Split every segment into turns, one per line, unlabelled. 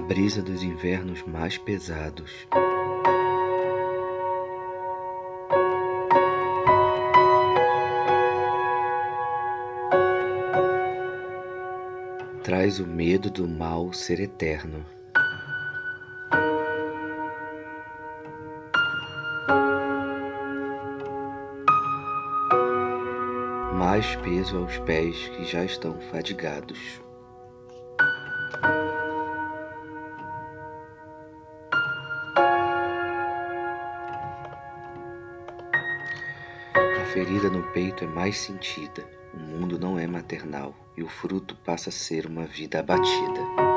brisa dos invernos mais pesados. Traz o medo do mal ser eterno. Mais peso aos pés que já estão fadigados. Ferida no peito é mais sentida, o mundo não é maternal e o fruto passa a ser uma vida abatida.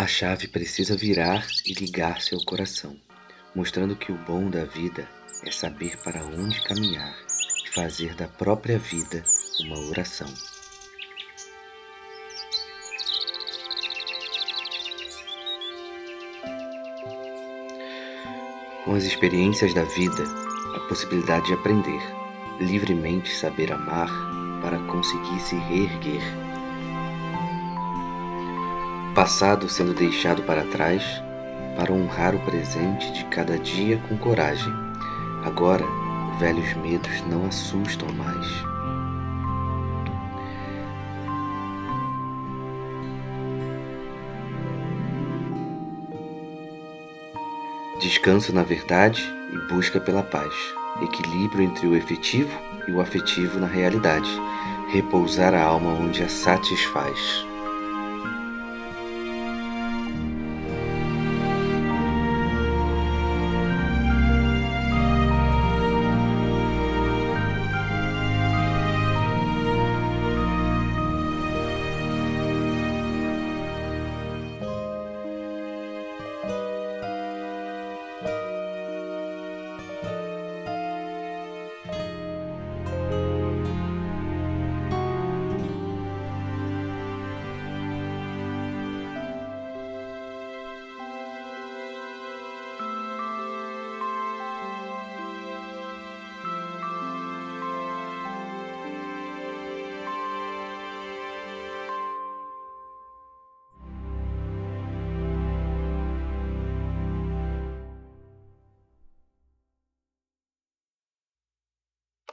A chave precisa virar e ligar seu coração, mostrando que o bom da vida é saber para onde caminhar e fazer da própria vida uma oração. Com as experiências da vida, a possibilidade de aprender, livremente saber amar para conseguir se reerguer passado sendo deixado para trás, para honrar o presente de cada dia com coragem. Agora, velhos medos não assustam mais. Descanso na verdade e busca pela paz, equilíbrio entre o efetivo e o afetivo na realidade, repousar a alma onde a satisfaz.